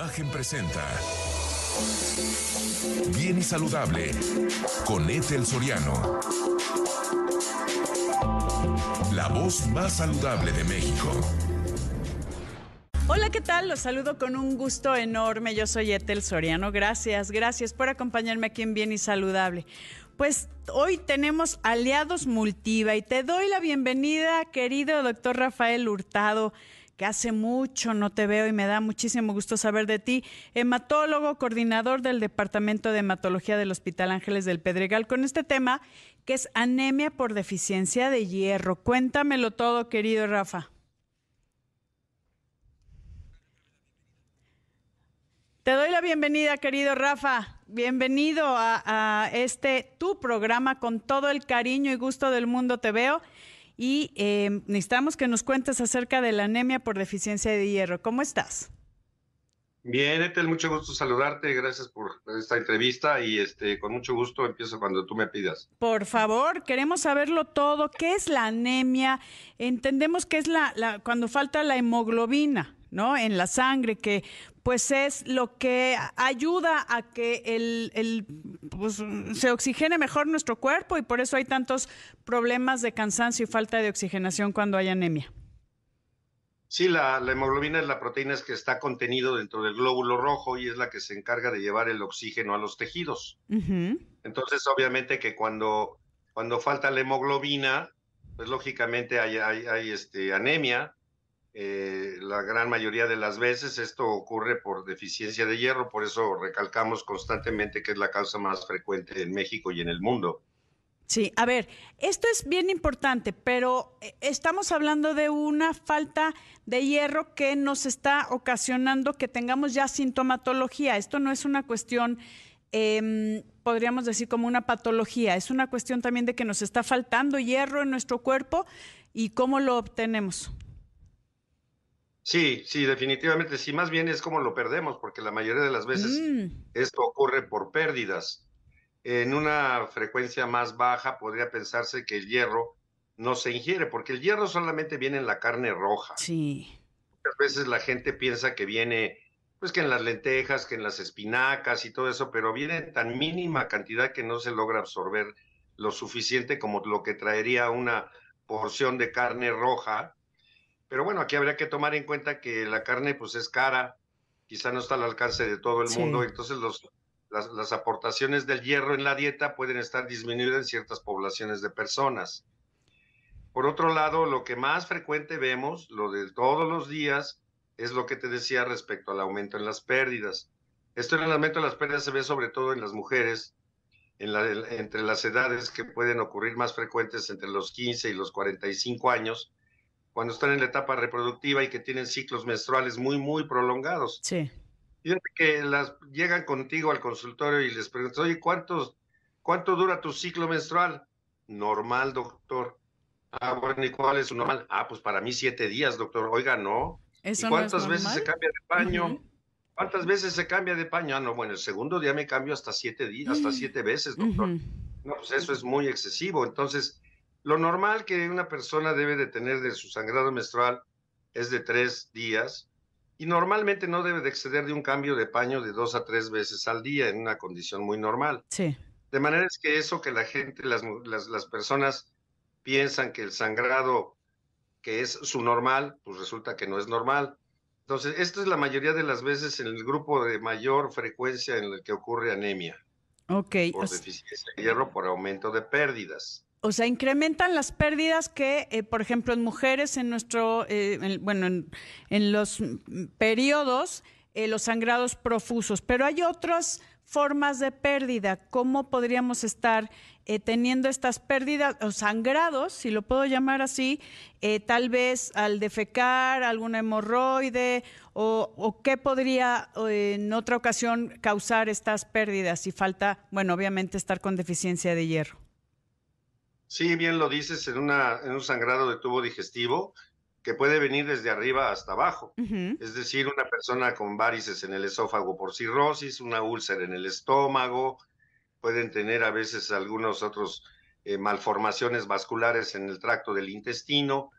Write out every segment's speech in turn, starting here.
Imagen presenta Bien y Saludable con Ethel Soriano. La voz más saludable de México. Hola, ¿qué tal? Los saludo con un gusto enorme. Yo soy Ethel Soriano. Gracias, gracias por acompañarme aquí en Bien y Saludable. Pues hoy tenemos aliados Multiva y te doy la bienvenida, querido doctor Rafael Hurtado que hace mucho no te veo y me da muchísimo gusto saber de ti, hematólogo, coordinador del Departamento de Hematología del Hospital Ángeles del Pedregal, con este tema que es anemia por deficiencia de hierro. Cuéntamelo todo, querido Rafa. Te doy la bienvenida, querido Rafa. Bienvenido a, a, este tu programa con todo el cariño y gusto del mundo te veo y eh, necesitamos que nos cuentes acerca de la anemia por deficiencia de hierro. ¿Cómo estás? Bien, Etel, mucho gusto saludarte, gracias por esta entrevista y este con mucho gusto empiezo cuando tú me pidas. Por favor, queremos saberlo todo. ¿Qué es la anemia? Entendemos que es la, la cuando falta la hemoglobina. ¿No? En la sangre, que pues es lo que ayuda a que el, pues, se oxigene mejor nuestro cuerpo y por eso hay tantos problemas de cansancio y falta de oxigenación cuando hay anemia. Sí, la, hemoglobina es la proteína que está contenido dentro del glóbulo rojo y es la que se encarga de llevar el oxígeno a los tejidos. Entonces, obviamente que cuando, cuando falta la hemoglobina, pues lógicamente hay, hay, hay este, anemia, eh, la gran mayoría de las veces esto ocurre por deficiencia de hierro, por eso recalcamos constantemente que es la causa más frecuente en México y en el mundo. Sí, a ver, esto es bien importante, pero eh, estamos hablando de una falta de hierro que nos está ocasionando que tengamos ya sintomatología. Esto no es una cuestión, eh, podríamos decir, como una patología, es una cuestión también de que nos está faltando hierro en nuestro cuerpo y cómo lo obtenemos. Sí, sí, definitivamente, sí, más bien es como lo perdemos, porque la mayoría de las veces mm. esto ocurre por pérdidas. En una frecuencia más baja podría pensarse que el hierro no se ingiere, porque el hierro solamente viene en la carne roja. Sí. Muchas veces la gente piensa que viene, pues que en las lentejas, que en las espinacas y todo eso, pero viene en tan mínima cantidad que no se logra absorber lo suficiente como lo que traería una porción de carne roja pero bueno, aquí habría que tomar en cuenta que la carne pues es cara, quizá no está al alcance de todo el mundo, entonces los, las, aportaciones del hierro en la dieta pueden estar disminuidas en ciertas poblaciones de personas. Por otro lado, lo que más frecuente vemos, lo de todos los días, es lo que te decía respecto al aumento en las pérdidas. Esto en el aumento de las pérdidas se ve sobre todo en las mujeres, en la, entre las edades que pueden ocurrir más frecuentes entre los 15 y los 45 años, cuando están en la etapa reproductiva y que tienen ciclos menstruales muy, muy prolongados. Sí. Fíjate que las llegan contigo al consultorio y les preguntas, oye, ¿cuántos, ¿cuánto dura tu ciclo menstrual? Normal, doctor. Ah, bueno, ¿y cuál es su normal? Ah, pues para mí siete días, doctor. Oiga, no. ¿Y cuántas veces se cambia de paño? ¿Cuántas veces se cambia de paño? Ah, no, bueno, el segundo día me cambio hasta siete días, hasta siete veces, doctor. No, pues eso es muy excesivo. Entonces, lo normal que una persona debe de tener de su sangrado menstrual es de tres días y normalmente no debe de exceder de un cambio de paño de dos a tres veces al día en una condición muy normal. Sí. De manera es que eso que la gente, las, las, personas piensan que el sangrado que es su normal, pues resulta que no es normal. Entonces, esto es la mayoría de las veces en el grupo de mayor frecuencia en el que ocurre anemia. Ok. Por deficiencia de hierro, por aumento de pérdidas. O sea, incrementan las pérdidas que, eh, por ejemplo, en mujeres, en nuestro, eh, bueno, en, los periodos, eh, los sangrados profusos. Pero hay otras formas de pérdida. ¿Cómo podríamos estar teniendo estas pérdidas o sangrados, si lo puedo llamar así, tal vez al defecar, alguna hemorroide, o qué podría en otra ocasión causar estas pérdidas si falta, bueno, obviamente estar con deficiencia de hierro? Sí, bien lo dices, en, una, en un sangrado de tubo digestivo que puede venir desde arriba hasta abajo. Es decir, una persona con varices en el esófago por cirrosis, una úlcera en el estómago, pueden tener a veces algunos otros eh, malformaciones vasculares en el tracto del intestino.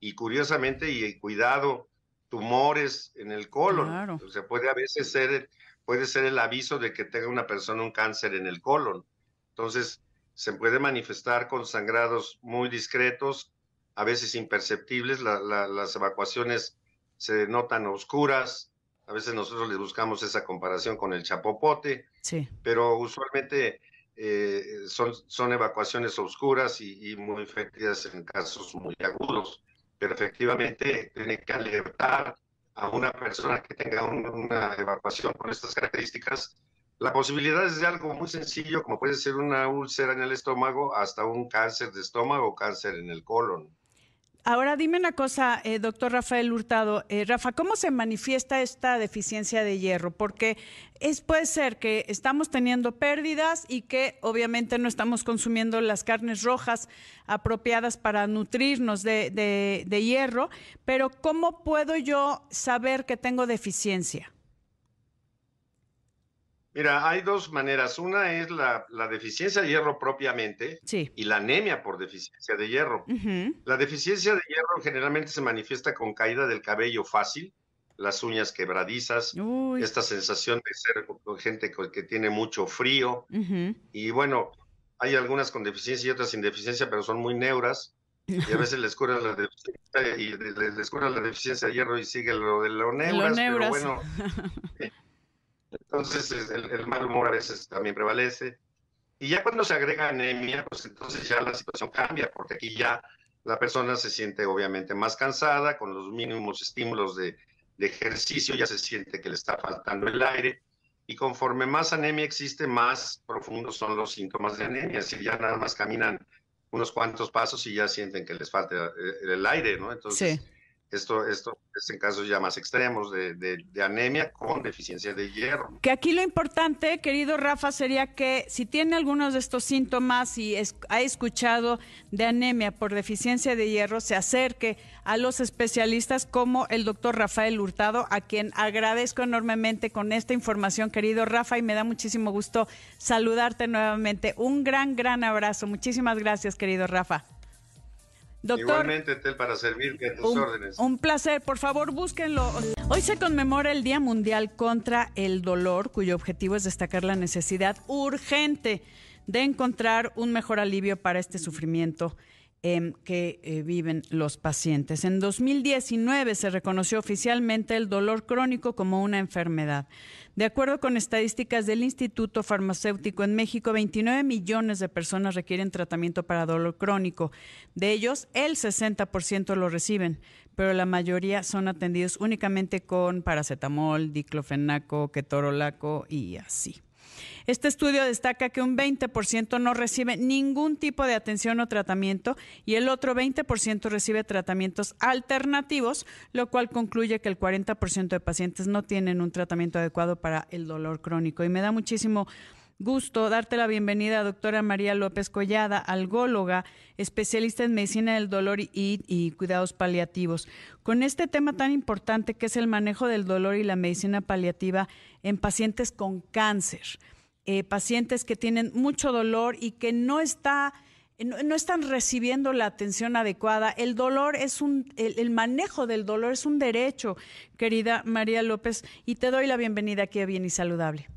Y curiosamente, y cuidado, tumores en el colon. O sea, puede a veces ser, puede ser el aviso de que tenga una persona un cáncer en el colon. Entonces, se puede manifestar con sangrados muy discretos, a veces imperceptibles, las evacuaciones se notan oscuras, a veces nosotros les buscamos esa comparación con el chapopote, sí. pero usualmente eh, son, son evacuaciones oscuras y, muy efectivas en casos muy agudos, pero efectivamente tiene que alertar a una persona que tenga una evacuación con estas características. La posibilidad es de algo muy sencillo, como puede ser una úlcera en el estómago, hasta un cáncer de estómago o cáncer en el colon. Ahora dime una cosa, eh, doctor Rafael Hurtado. Eh, Rafa, ¿cómo se manifiesta esta deficiencia de hierro? Porque es, puede ser que estamos teniendo pérdidas y que obviamente no estamos consumiendo las carnes rojas apropiadas para nutrirnos de hierro, pero ¿cómo puedo yo saber que tengo deficiencia? Mira, hay dos maneras. Una es la, deficiencia de hierro propiamente y la anemia por deficiencia de hierro. La deficiencia de hierro generalmente se manifiesta con caída del cabello fácil, las uñas quebradizas, esta sensación de ser gente que tiene mucho frío. Y bueno, hay algunas con deficiencia y otras sin deficiencia, pero son muy neuras. Y a veces les cura la deficiencia, y les, cura la deficiencia de hierro y sigue lo de lo neuras, pero bueno. Entonces el, mal humor a veces también prevalece. Y ya cuando se agrega anemia, pues entonces ya la situación cambia, porque aquí ya la persona se siente obviamente más cansada, con los mínimos estímulos de, ejercicio, ya se siente que le está faltando el aire. Y conforme más anemia existe, más profundos son los síntomas de anemia. Si ya nada más caminan unos cuantos pasos y ya sienten que les falta el, el aire, ¿no? Entonces, sí esto, esto es en casos ya más extremos de, anemia con deficiencia de hierro. Que aquí lo importante, querido Rafa, sería que si tiene algunos de estos síntomas y ha escuchado de anemia por deficiencia de hierro, se acerque a los especialistas como el doctor Rafael Hurtado, a quien agradezco enormemente con esta información, querido Rafa, y me da muchísimo gusto saludarte nuevamente. Un gran, gran abrazo. Muchísimas gracias, querido Rafa. Igualmente, Tel, para servirte a tus órdenes. Un placer, por favor, búsquenlo. Hoy se conmemora el Día Mundial contra el Dolor, cuyo objetivo es destacar la necesidad urgente de encontrar un mejor alivio para este sufrimiento Em, que eh, viven los pacientes. En 2019 se reconoció oficialmente el dolor crónico como una enfermedad. De acuerdo con estadísticas del Instituto Farmacéutico en México, 29 millones de personas requieren tratamiento para dolor crónico. De ellos, el 60% lo reciben, pero la mayoría son atendidos únicamente con paracetamol, diclofenaco, ketorolaco y así. Este estudio destaca que un 20% no recibe ningún tipo de atención o tratamiento y el otro 20% recibe tratamientos alternativos, lo cual concluye que el 40% de pacientes no tienen un tratamiento adecuado para el dolor crónico. Y me da muchísimo gusto darte la bienvenida doctora María López Collada, algóloga, especialista en medicina del dolor y, cuidados paliativos. Con este tema tan importante que es el manejo del dolor y la medicina paliativa en pacientes con cáncer. Eh, pacientes que tienen mucho dolor y que no está no, están recibiendo la atención adecuada. El dolor es un, el, manejo del dolor es un derecho, querida María López, y te doy la bienvenida aquí a Bien y Saludable.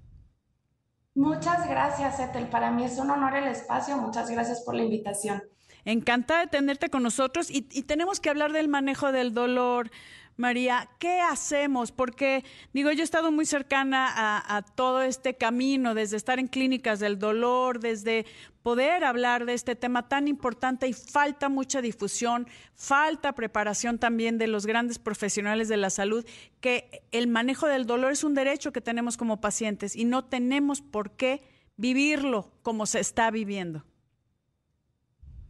Muchas gracias, Etel. Para mí es un honor el espacio. Muchas gracias por la invitación. Encantada de tenerte con nosotros y, y tenemos que hablar del manejo del dolor. María, ¿qué hacemos? Porque, digo, yo he estado muy cercana a, todo este camino, desde estar en clínicas del dolor, desde poder hablar de este tema tan importante y falta mucha difusión, falta preparación también de los grandes profesionales de la salud, que el manejo del dolor es un derecho que tenemos como pacientes y no tenemos por qué vivirlo como se está viviendo.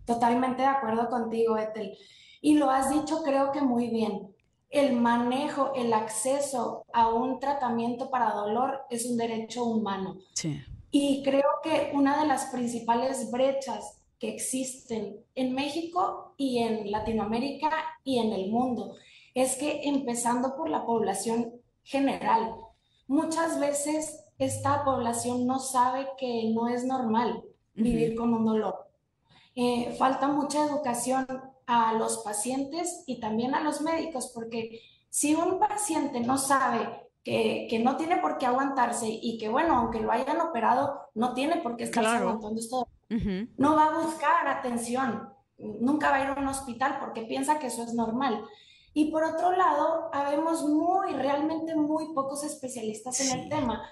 Totalmente de acuerdo contigo, Ethel. Y lo has dicho creo que muy bien el manejo, el acceso a un tratamiento para dolor es un derecho humano. Y creo que una de las principales brechas que existen en México y en Latinoamérica y en el mundo es que empezando por la población general, muchas veces esta población no sabe que no es normal vivir con un dolor. Eh, falta mucha educación a los pacientes y también a los médicos, porque Si un paciente no sabe que, que, no tiene por qué aguantarse y que, bueno, aunque lo hayan operado, no tiene por qué estar aguantando esto, no va a buscar atención, nunca va a ir a un hospital porque piensa que eso es normal. Y por otro lado, habemos muy, realmente muy pocos especialistas en el tema.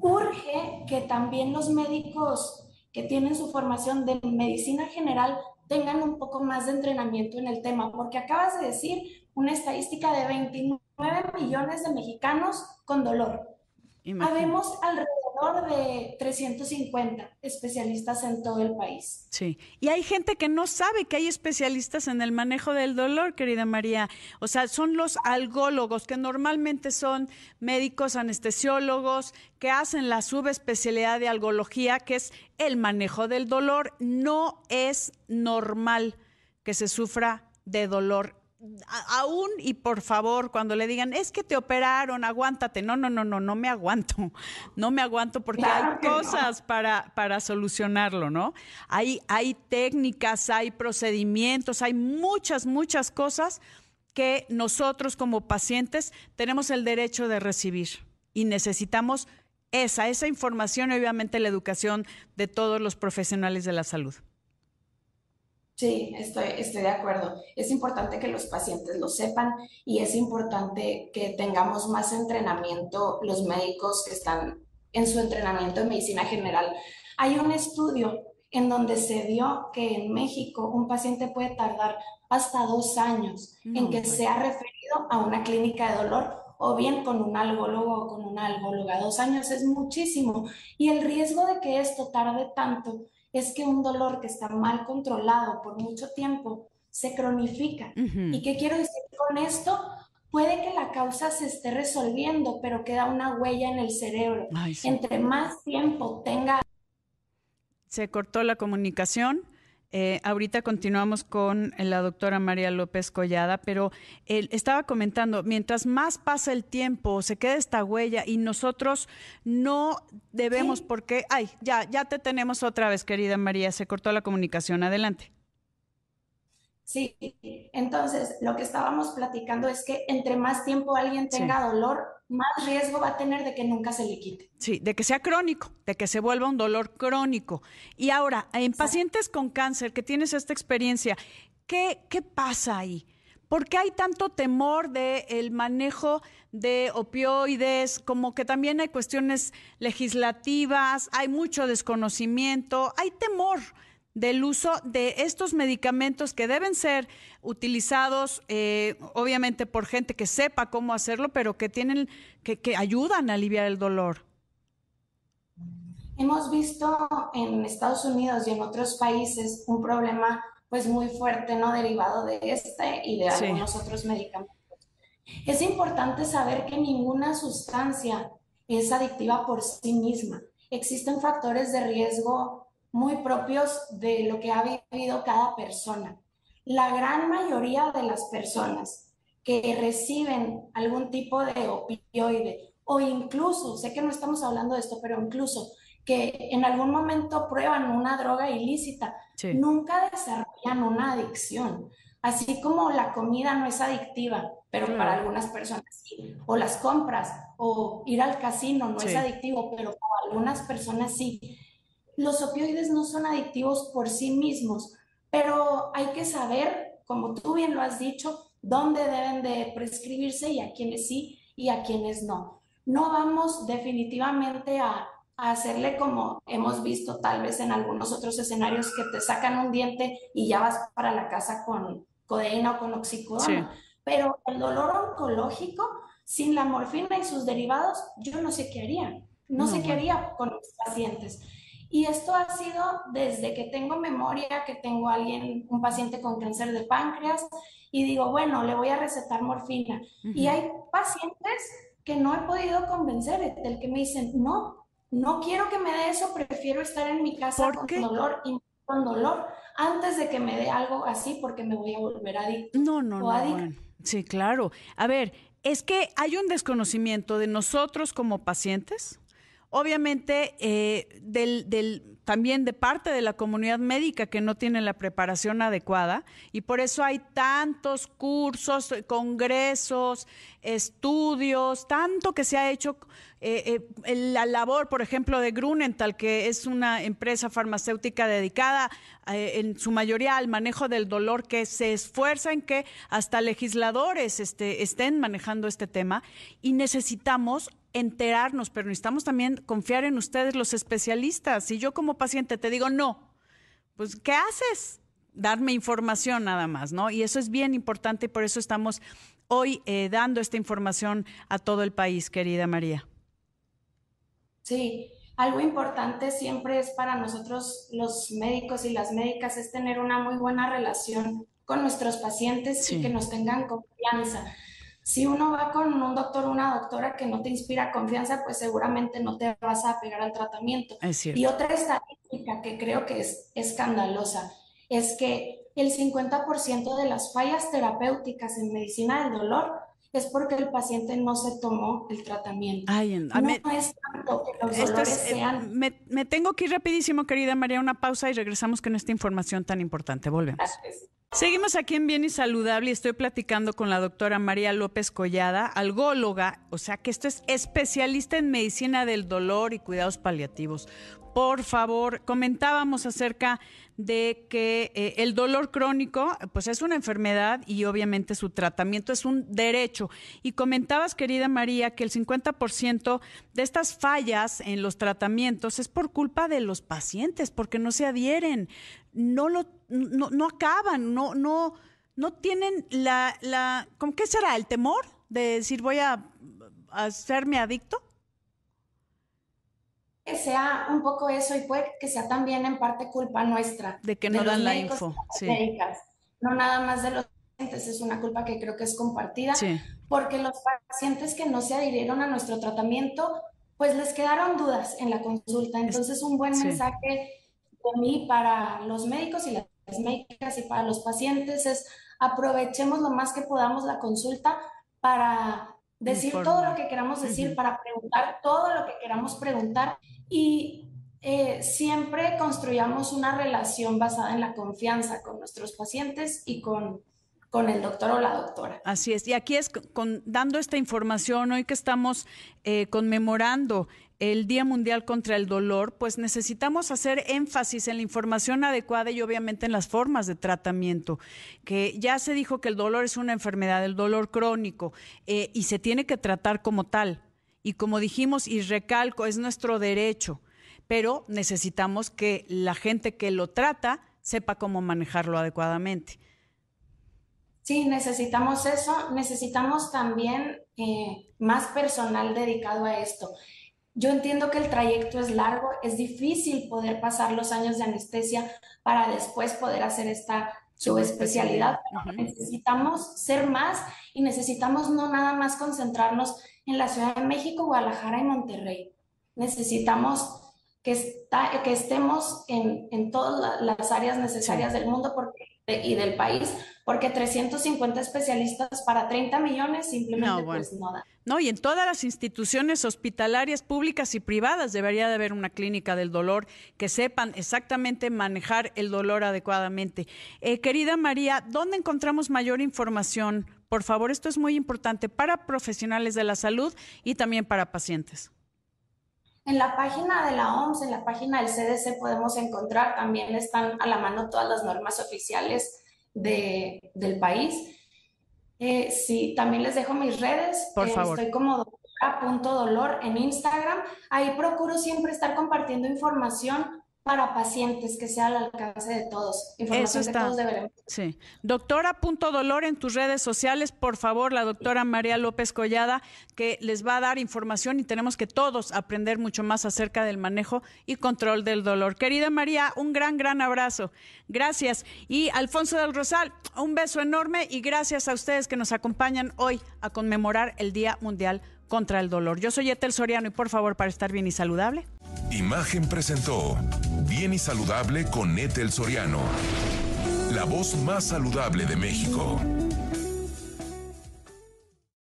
Urge que también los médicos que tienen su formación de medicina general tengan un poco más de entrenamiento en el tema, porque acabas de decir una estadística de 29 millones de mexicanos con dolor. Habemos alrededor de 350 especialistas en todo el país. Sí, y hay gente que no sabe que hay especialistas en el manejo del dolor, querida María. O sea, son los algólogos, que normalmente son médicos anestesiólogos, que hacen la subespecialidad de algología, que es el manejo del dolor. No es normal que se sufra de dolor aún y por favor, cuando le digan, es que te operaron, aguántate. No, no, no, no, no me aguanto. No me aguanto porque hay cosas para, para solucionarlo, ¿no? Hay, hay técnicas, hay procedimientos, hay muchas, muchas cosas que nosotros como pacientes tenemos el derecho de recibir y necesitamos esa, esa información y obviamente la educación de todos los profesionales de la salud. Sí, estoy, estoy de acuerdo. Es importante que los pacientes lo sepan y es importante que tengamos más entrenamiento los médicos que están en su entrenamiento de medicina general. Hay un estudio en donde se vio que en México un paciente puede tardar hasta dos años en que sea referido a una clínica de dolor o bien con un algólogo o con una algóloga. Dos años es muchísimo y el riesgo de que esto tarde tanto es que un dolor que está mal controlado por mucho tiempo se cronifica. ¿Y qué quiero decir con esto? Puede que la causa se esté resolviendo, pero queda una huella en el cerebro. Entre más tiempo tenga... Se cortó la comunicación. Eh, ahorita continuamos con la doctora María López Collada, pero él estaba comentando, mientras más pasa el tiempo, se queda esta huella y nosotros no debemos, porque, ay, ya, ya te tenemos otra vez, querida María, se cortó la comunicación, adelante. Sí, entonces lo que estábamos platicando es que entre más tiempo alguien tenga dolor, más riesgo va a tener de que nunca se le quite. Sí, de que sea crónico, de que se vuelva un dolor crónico. Y ahora, en pacientes con cáncer que tienes esta experiencia, ¿qué, qué pasa ahí? ¿Por qué hay tanto temor del el manejo de opioides? Como que también hay cuestiones legislativas, hay mucho desconocimiento, hay temor del uso de estos medicamentos que deben ser utilizados, eh, obviamente, por gente que sepa cómo hacerlo, pero que tienen, que, que ayudan a aliviar el dolor. Hemos visto en Estados Unidos y en otros países un problema pues muy fuerte, ¿no? Derivado de este y de algunos otros medicamentos. Es importante saber que ninguna sustancia es adictiva por sí misma. Existen factores de riesgo muy propios de lo que ha vivido cada persona. La gran mayoría de las personas que reciben algún tipo de opioide o incluso, sé que no estamos hablando de esto, pero incluso que en algún momento prueban una droga ilícita, nunca desarrollan una adicción. Así como la comida no es adictiva, pero para algunas personas sí, o las compras o ir al casino no es adictivo, pero para algunas personas sí los opioides no son adictivos por sí mismos, pero hay que saber, como tú bien lo has dicho, dónde deben de prescribirse y a quienes sí y a quienes no. No vamos definitivamente a, hacerle como hemos visto tal vez en algunos otros escenarios que te sacan un diente y ya vas para la casa con codeína o con oxicodona. Pero el dolor oncológico, sin la morfina y sus derivados, yo no sé qué haría. No, sé qué haría con los pacientes. Y esto ha sido desde que tengo memoria, que tengo alguien, un paciente con cáncer de páncreas, y digo, bueno, le voy a recetar morfina. Y hay pacientes que no he podido convencer, del que me dicen, no, no quiero que me dé eso, prefiero estar en mi casa con dolor y con dolor antes de que me dé algo así porque me voy a volver adicto. No, no, no. Sí, claro. A ver, es que hay un desconocimiento de nosotros como pacientes obviamente eh, del, del, también de parte de la comunidad médica que no tiene la preparación adecuada y por eso hay tantos cursos, congresos, estudios, tanto que se ha hecho eh, eh, la labor, por ejemplo, de Grunenthal, que es una empresa farmacéutica dedicada en su mayoría al manejo del dolor, que se esfuerza en que hasta legisladores este, estén manejando este tema y necesitamos enterarnos, pero necesitamos también confiar en ustedes, los especialistas. Si yo como paciente te digo no, pues ¿qué haces? Darme información nada más, ¿no? Y eso es bien importante y por eso estamos hoy eh, dando esta información a todo el país, querida María. Sí, algo importante siempre es para nosotros los médicos y las médicas es tener una muy buena relación con nuestros pacientes y que nos tengan confianza si uno va con un doctor o una doctora que no te inspira confianza, pues seguramente no te vas a pegar al tratamiento. y otra estadística que creo que es escandalosa es que el 50% de las fallas terapéuticas en medicina del dolor es porque el paciente no se tomó el tratamiento. no es tanto que los dolores eh, sean... Me, me, tengo que ir rapidísimo, querida María, una pausa y regresamos con esta información tan importante. Volvemos. Gracias. Seguimos aquí en Bien y Saludable y estoy platicando con la doctora María López Collada, algóloga, o sea que esto es especialista en medicina del dolor y cuidados paliativos. Por favor, comentábamos acerca de que eh, el dolor crónico, pues es una enfermedad y obviamente su tratamiento es un derecho. Y comentabas, querida María, que el 50% de estas fallas en los tratamientos es por culpa de los pacientes, porque no se adhieren no lo no, no acaban, no, no, no tienen la, la, ¿con qué será? ¿El temor de decir voy a, hacerme adicto? Que sea un poco eso y puede que sea también en parte culpa nuestra. De que no dan la info. No nada más de los pacientes, es una culpa que creo que es compartida. Porque los pacientes que no se adhirieron a nuestro tratamiento, pues les quedaron dudas en la consulta. Entonces, un buen mensaje de mí para los médicos y las médicas y para los pacientes es aprovechemos lo más que podamos la consulta para decir todo lo que queramos decir, para preguntar todo lo que queramos preguntar y eh, siempre construyamos una relación basada en la confianza con nuestros pacientes y con, con el doctor o la doctora. Así es. Y aquí es con, dando esta información, hoy que estamos eh, conmemorando el Día Mundial contra el Dolor, pues necesitamos hacer énfasis en la información adecuada y obviamente en las formas de tratamiento, que ya se dijo que el dolor es una enfermedad, el dolor crónico, eh, y se tiene que tratar como tal. Y como dijimos, y recalco, es nuestro derecho, pero necesitamos que la gente que lo trata sepa cómo manejarlo adecuadamente. Sí, necesitamos eso, necesitamos también eh, más personal dedicado a esto. Yo entiendo que el trayecto es largo, es difícil poder pasar los años de anestesia para después poder hacer esta subespecialidad. Necesitamos ser más y necesitamos no nada más concentrarnos en la Ciudad de México, Guadalajara y Monterrey. Necesitamos que, está, que estemos en, en, todas las áreas necesarias del mundo porque, y del país, porque 350 especialistas para 30 millones simplemente pues no da. No, y en todas las instituciones hospitalarias públicas y privadas debería de haber una clínica del dolor que sepan exactamente manejar el dolor adecuadamente. Eh, querida María, ¿dónde encontramos mayor información? Por favor, esto es muy importante para profesionales de la salud y también para pacientes. En la página de la OMS, en la página del CDC podemos encontrar, también están a la mano todas las normas oficiales de, del país eh, sí, también les dejo mis redes. Por eh, favor. Estoy como doctora.dolor en Instagram. Ahí procuro siempre estar compartiendo información para pacientes que sea al alcance de todos. Información Eso está. que todos deberemos. Sí. Doctora.dolor en tus redes sociales, por favor, la doctora María López Collada, que les va a dar información y tenemos que todos aprender mucho más acerca del manejo y control del dolor. Querida María, un gran, gran abrazo. Gracias. Y Alfonso del Rosal, un beso enorme y gracias a ustedes que nos acompañan hoy a conmemorar el Día Mundial contra el Dolor. Yo soy Etel Soriano y por favor, para estar bien y saludable. Imagen presentó Bien y Saludable con Etel Soriano, la voz más saludable de México.